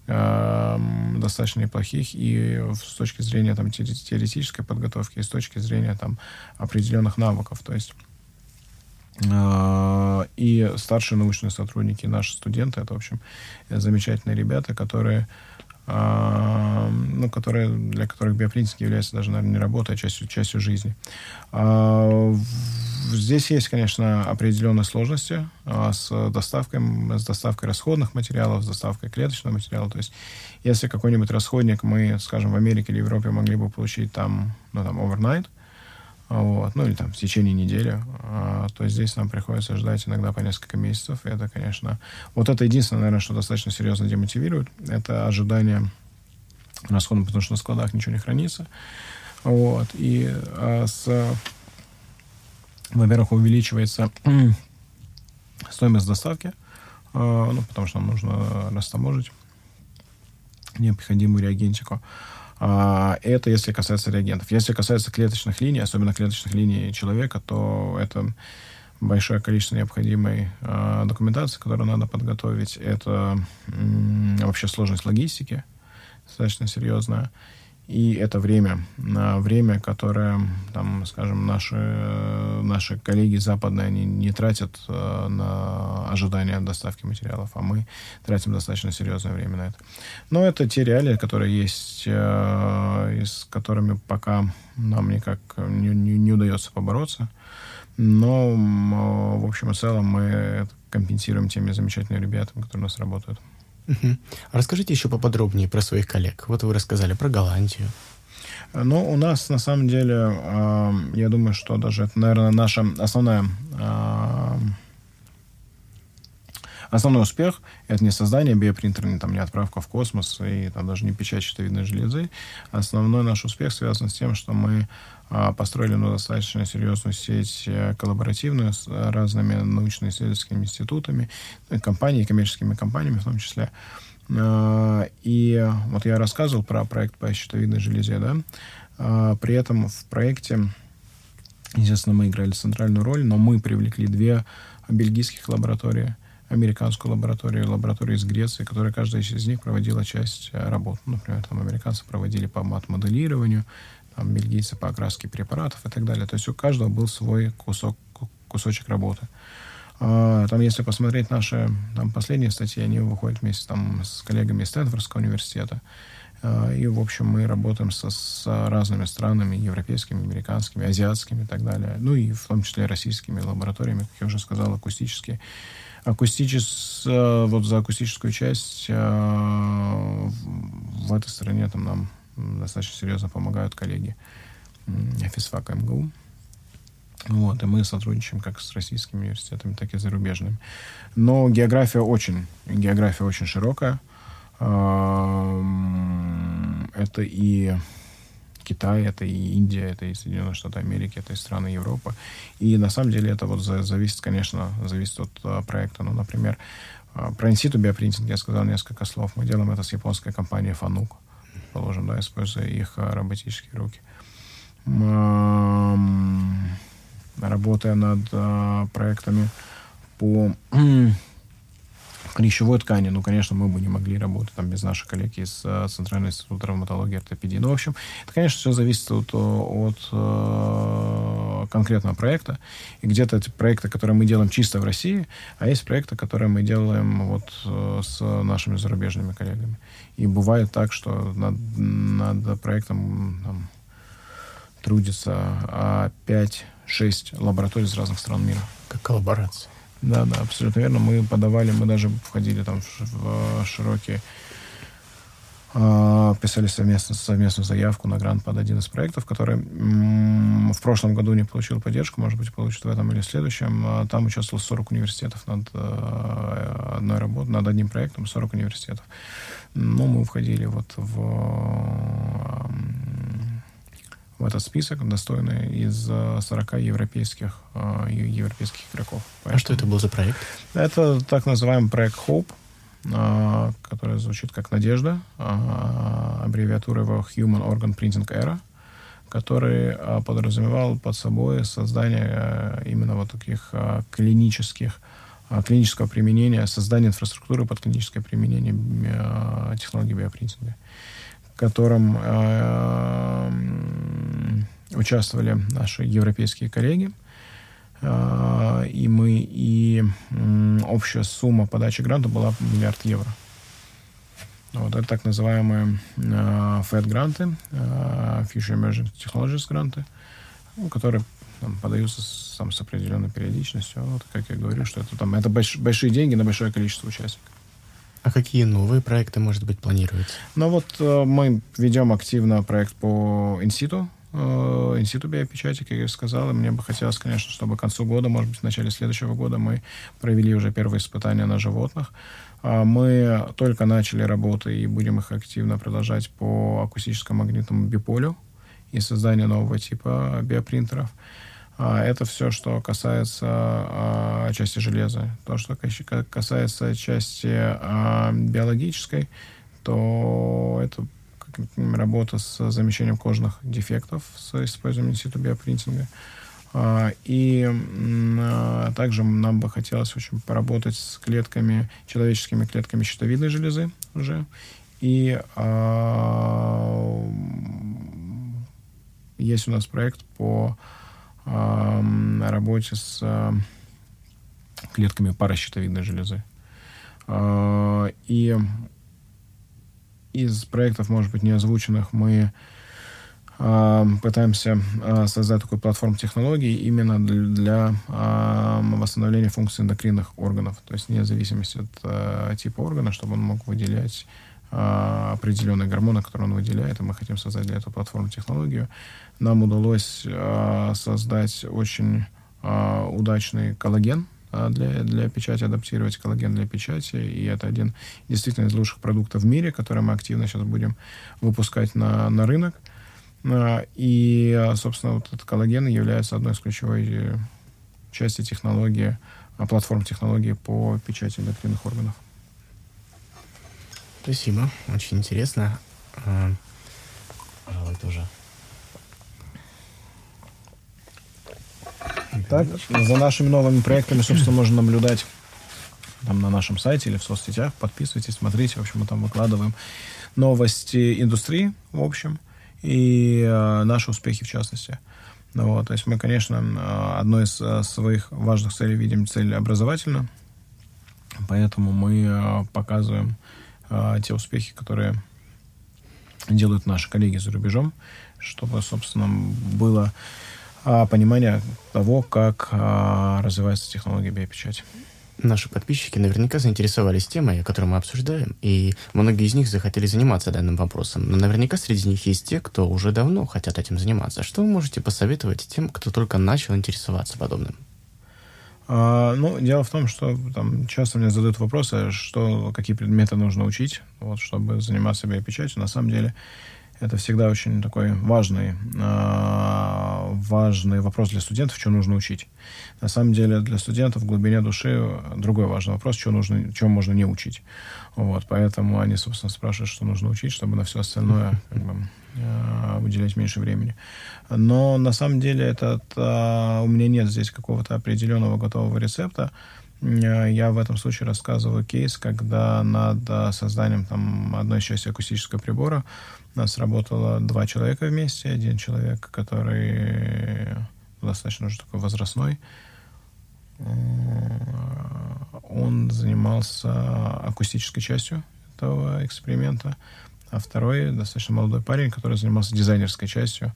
достаточно неплохих и с точки зрения там, теоретической подготовки, и с точки зрения там, определенных навыков. То есть и старшие научные сотрудники, наши студенты, это, в общем, замечательные ребята, которые а, ну, которые, для которых биопринтинг является даже, наверное, не работой, а частью, частью жизни. А, здесь есть, конечно, определенные сложности с доставкой, с доставкой расходных материалов, с доставкой клеточного материала. То есть, если какой-нибудь расходник мы, скажем, в Америке или Европе могли бы получить там, ну, там, overnight, вот, ну или там в течение недели, а, то здесь нам приходится ждать иногда по несколько месяцев. И это, конечно, вот это единственное, наверное, что достаточно серьезно демотивирует, это ожидание расходов, потому что на складах ничего не хранится. Вот, и а, с, во-первых, увеличивается стоимость доставки, а, ну, потому что нам нужно растаможить необходимую реагентику. А, это если касается реагентов. Если касается клеточных линий, особенно клеточных линий человека, то это большое количество необходимой э, документации, которую надо подготовить. Это э, вообще сложность логистики достаточно серьезная. И это время, время, которое, там, скажем, наши, наши коллеги западные, они не тратят э, на ожидание доставки материалов, а мы тратим достаточно серьезное время на это. Но это те реалии, которые есть, э, и с которыми пока нам никак не, не, не удается побороться. Но, в общем и целом, мы это компенсируем теми замечательными ребятами, которые у нас работают. Угу. Расскажите еще поподробнее про своих коллег. Вот вы рассказали про Голландию. Ну, у нас, на самом деле, я думаю, что даже это, наверное, наша основная основной успех — это не создание биопринтера, не, там, не отправка в космос и там, даже не печать щитовидной железы. Основной наш успех связан с тем, что мы а, построили ну, достаточно серьезную сеть э, коллаборативную с разными научно-исследовательскими институтами, ну, компаниями, коммерческими компаниями в том числе. И вот я рассказывал про проект по щитовидной железе, да, при этом в проекте, естественно, мы играли центральную роль, но мы привлекли две бельгийских лаборатории, американскую лабораторию, лабораторию из Греции, которая каждая из них проводила часть э, работ. Например, там американцы проводили по мат-моделированию, там бельгийцы по окраске препаратов и так далее. То есть у каждого был свой кусок, кусочек работы. А, там, если посмотреть наши там, последние статьи, они выходят вместе там, с коллегами из Стэнфордского университета. А, и, в общем, мы работаем со, с разными странами, европейскими, американскими, азиатскими и так далее. Ну и в том числе российскими лабораториями, как я уже сказал, акустические. Акустичес, э, вот за акустическую часть э, в этой стране там нам достаточно серьезно помогают коллеги физфак МГУ. Вот, и мы сотрудничаем как с российскими университетами, так и зарубежными. Но география очень, география очень широкая. Это и Китай, это и Индия, это и Соединенные Штаты Америки, это и страны Европы. И на самом деле это вот зависит, конечно, зависит от а, проекта. Ну, например, а, про инситу биопринтинг я сказал несколько слов. Мы делаем это с японской компанией Fanuc, положим, да, используя их а, роботические руки. Работая над проектами по клещевой ткани, ну, конечно, мы бы не могли работать там без наших коллег из uh, Центрального института травматологии и ортопедии. Ну, в общем, это, конечно, все зависит от, от uh, конкретного проекта. И где-то эти проекты, которые мы делаем чисто в России, а есть проекты, которые мы делаем вот с нашими зарубежными коллегами. И бывает так, что над, над проектом там, трудится 5-6 лабораторий из разных стран мира. Как коллаборация. Да, да, абсолютно верно. Мы подавали, мы даже входили там в, в широкие, э, писали совместно, совместную заявку на грант под один из проектов, который в прошлом году не получил поддержку, может быть, получит в этом или в следующем. А там участвовало 40 университетов над э, одной работой, над одним проектом, 40 университетов. Ну, мы входили вот в в этот список, достойный из 40 э, европейских, э, европейских игроков. Поэтому... А что это был за проект? Это так называемый проект Hope, э, который звучит как «Надежда», аббревиатура его Human Organ Printing Era, который подразумевал под собой создание именно вот таких клинических клинического применения, создание инфраструктуры под клиническое применение технологий биопринтинга котором э, участвовали наши европейские коллеги. Э, и мы, и общая сумма подачи гранта была миллиард евро. Вот это так называемые э, FED-гранты, э, Future Emerging Technologies гранты, ну, которые там, подаются с, там, с определенной периодичностью. Вот, как я говорю, что это, там, это больш, большие деньги на большое количество участников. А какие новые проекты, может быть, планируются? Ну вот э, мы ведем активно проект по инситу, э, институту биопечати, как я сказал, и мне бы хотелось, конечно, чтобы к концу года, может быть, в начале следующего года мы провели уже первые испытания на животных. А мы только начали работы и будем их активно продолжать по акустическому магнитному биполю и созданию нового типа биопринтеров. А, это все, что касается а, части железа. То, что касается части а, биологической, то это работа с замещением кожных дефектов с использованием института биопринтинга. И также нам бы хотелось очень поработать с клетками, человеческими клетками щитовидной железы уже. И есть у нас проект по на работе с э, клетками паращитовидной железы. А, и из проектов, может быть, не озвученных, мы а, пытаемся а, создать такую платформу технологий именно для восстановления функций эндокринных органов, то есть вне зависимости от э, типа органа, чтобы он мог выделять определенные гормоны, которые он выделяет, и мы хотим создать для этого платформу технологию. Нам удалось создать очень удачный коллаген а, для, для печати, адаптировать коллаген для печати. И это один действительно из лучших продуктов в мире, который мы активно сейчас будем выпускать на, на рынок. А, и, собственно, вот этот коллаген является одной из ключевой э, части технологии, платформ технологии по печати эндокринных органов. Спасибо, очень интересно. Пожалуй, тоже Так, за нашими новыми проектами, собственно, можно наблюдать там на нашем сайте или в соцсетях. Подписывайтесь, смотрите. В общем, мы там выкладываем новости индустрии, в общем, и э, наши успехи в частности. Ну, вот, то есть мы, конечно, э, одной из э, своих важных целей видим цель образовательно, поэтому мы э, показываем те успехи, которые делают наши коллеги за рубежом, чтобы, собственно, было а, понимание того, как а, развивается технология биопечати. Наши подписчики наверняка заинтересовались темой, которую мы обсуждаем, и многие из них захотели заниматься данным вопросом. Но наверняка среди них есть те, кто уже давно хотят этим заниматься. Что вы можете посоветовать тем, кто только начал интересоваться подобным? А, ну, дело в том, что там часто мне задают вопросы, что, какие предметы нужно учить, вот, чтобы заниматься биопечатью. На самом деле, это всегда очень такой важный, э, важный вопрос для студентов, что нужно учить. На самом деле для студентов в глубине души другой важный вопрос, что нужно, чего можно не учить. Вот, поэтому они, собственно, спрашивают, что нужно учить, чтобы на все остальное как бы, э, уделять меньше времени. Но на самом деле этот, э, у меня нет здесь какого-то определенного готового рецепта. Я в этом случае рассказываю кейс, когда над созданием там, одной части акустического прибора у нас работало два человека вместе. Один человек, который достаточно уже такой возрастной, он занимался акустической частью этого эксперимента, а второй достаточно молодой парень, который занимался дизайнерской частью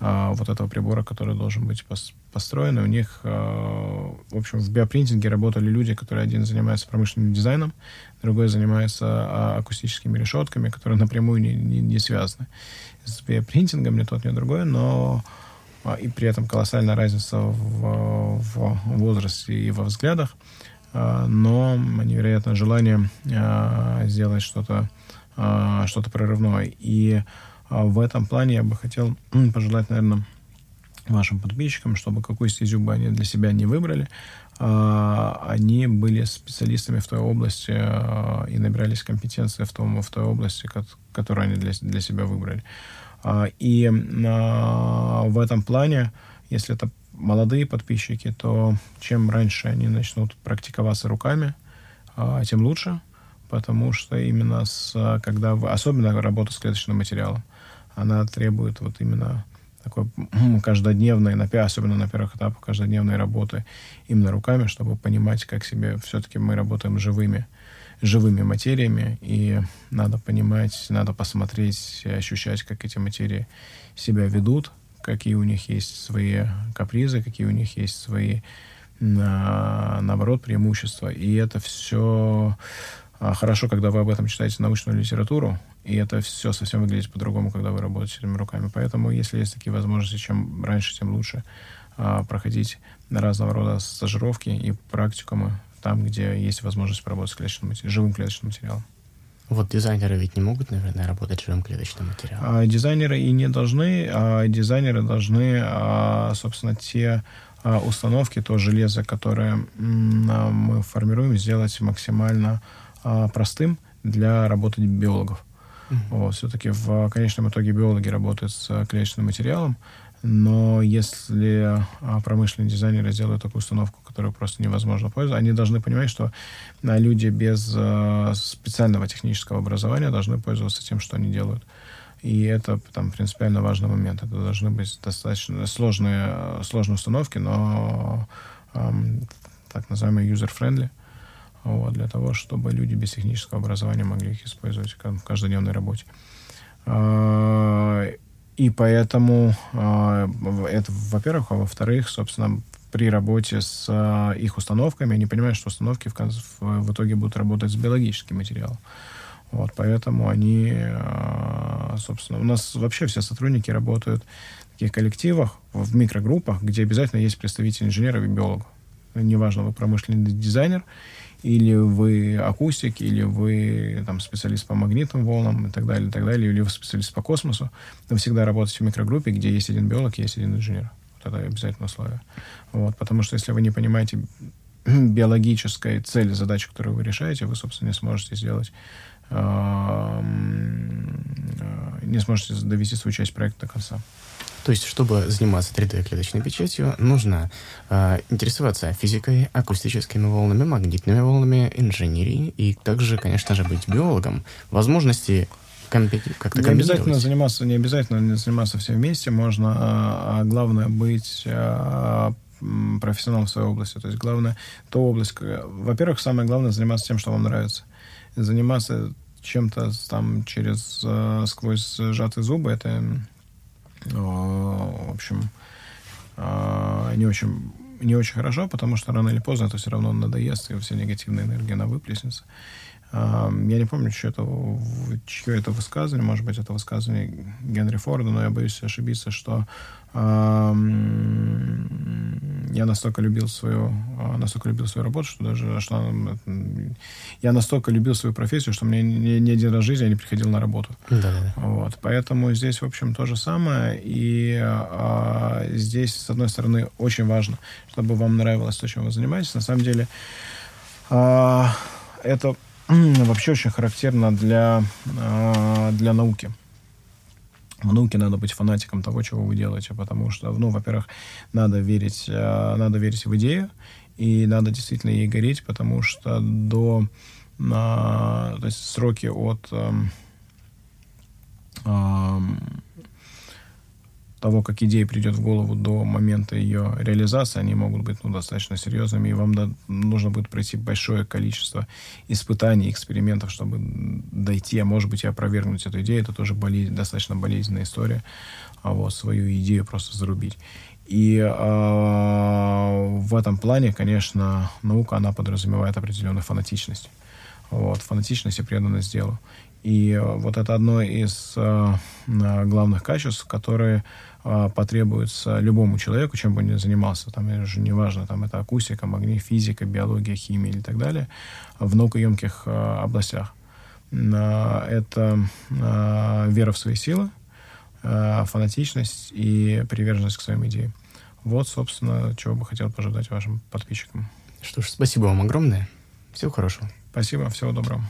вот этого прибора, который должен быть построен. И у них, а, в общем, в биопринтинге работали люди, которые один занимается промышленным дизайном, другой занимается а, акустическими решетками, которые напрямую не, не, не связаны с биопринтингом, ни тот, ни другой, но а, и при этом колоссальная разница в, в возрасте и во взглядах, а, но невероятное желание а, сделать что-то а, что-то прорывное. И а в этом плане я бы хотел пожелать, наверное, вашим подписчикам, чтобы какую стезю бы они для себя не выбрали, а, они были специалистами в той области а, и набирались компетенции в, том, в той области, которую они для, для себя выбрали. И в этом плане, если это молодые подписчики, то чем раньше они начнут практиковаться руками, тем лучше, потому что именно с, когда вы, особенно работа с клеточным материалом, она требует вот именно такой каждодневной, на, особенно на первых этапах каждодневной работы именно руками, чтобы понимать, как себе все-таки мы работаем живыми, живыми материями, и надо понимать, надо посмотреть, ощущать, как эти материи себя ведут, какие у них есть свои капризы, какие у них есть свои, наоборот, преимущества. И это все а, хорошо, когда вы об этом читаете научную литературу, и это все совсем выглядит по-другому, когда вы работаете этими руками. Поэтому, если есть такие возможности, чем раньше, тем лучше а, проходить разного рода стажировки и практикумы там, где есть возможность поработать с клеточным, живым клеточным материалом. Вот дизайнеры ведь не могут, наверное, работать живым клеточным материалом. А, дизайнеры и не должны. А, дизайнеры должны, а, собственно, те а, установки, то железо, которое а, мы формируем, сделать максимально а, простым для работы биологов. Mm-hmm. Вот, все-таки в конечном итоге биологи работают с клеточным материалом, но если а, промышленные дизайнеры сделают такую установку, которую просто невозможно пользоваться, они должны понимать, что а, люди без а, специального технического образования должны пользоваться тем, что они делают. И это там принципиально важный момент. Это должны быть достаточно сложные, сложные установки, но так называемые user-friendly вот, для того, чтобы люди без технического образования могли их использовать в каждодневной работе. А, и поэтому а, это, во-первых, а во-вторых, собственно, при работе с а, их установками они понимают, что установки в, в итоге будут работать с биологическим материалом. Вот, поэтому они, собственно, у нас вообще все сотрудники работают в таких коллективах, в микрогруппах, где обязательно есть представители инженеров и биологов. Неважно, вы промышленный дизайнер, или вы акустик, или вы там, специалист по магнитным волнам и так далее, и так далее, или вы специалист по космосу, вы всегда работаете в микрогруппе, где есть один биолог, есть один инженер. Вот это обязательное условие. Вот, потому что если вы не понимаете биологической цели, задачи, которую вы решаете, вы, собственно, не сможете сделать э, не сможете довести свою часть проекта до конца. То есть, чтобы заниматься 3D-клеточной печатью, нужно э, интересоваться физикой, акустическими волнами, магнитными волнами, инженерией и также, конечно же, быть биологом. Возможности как-то Не обязательно заниматься, не обязательно заниматься все вместе, можно, а, а главное быть а, профессионалом в своей области. То есть главное, то область, во-первых, самое главное заниматься тем, что вам нравится. Заниматься чем-то там через э, сквозь сжатые зубы, это в общем, а, не очень, не очень хорошо, потому что рано или поздно это все равно надоест, и вся негативная энергия, она выплеснется. Я не помню, чье это, чье это высказывание, может быть, это высказывание Генри Форда, но я боюсь ошибиться, что я настолько любил свою, а, настолько любил свою работу, что даже, что я настолько любил свою профессию, что мне ни, ни один раз в жизни я не приходил на работу. Да, да. Вот, поэтому здесь, в общем, то же самое, и а, здесь, с одной стороны, очень важно, чтобы вам нравилось то, чем вы занимаетесь. На самом деле, а, это вообще очень характерно для, а, для науки. В науке надо быть фанатиком того, чего вы делаете, потому что, ну, во-первых, надо верить, а, надо верить в идею, и надо действительно ей гореть, потому что до, то есть сроки от того, как идея придет в голову до момента ее реализации, они могут быть ну, достаточно серьезными, и вам да, нужно будет пройти большое количество испытаний, экспериментов, чтобы дойти, а может быть и опровергнуть эту идею. Это тоже болезнь, достаточно болезненная история, а вот свою идею просто зарубить. И э, в этом плане, конечно, наука, она подразумевает определенную фанатичность. Вот, фанатичность и преданность делу. И вот это одно из э, главных качеств, которые э, потребуются любому человеку, чем бы он ни занимался. Там уже неважно, там это акустика, магнит, физика, биология, химия или так далее, в наукоемких э, областях. Э, это э, вера в свои силы, э, фанатичность и приверженность к своим идеям. Вот, собственно, чего бы хотел пожелать вашим подписчикам. Что ж, спасибо вам огромное. Всего хорошего. Спасибо, всего доброго.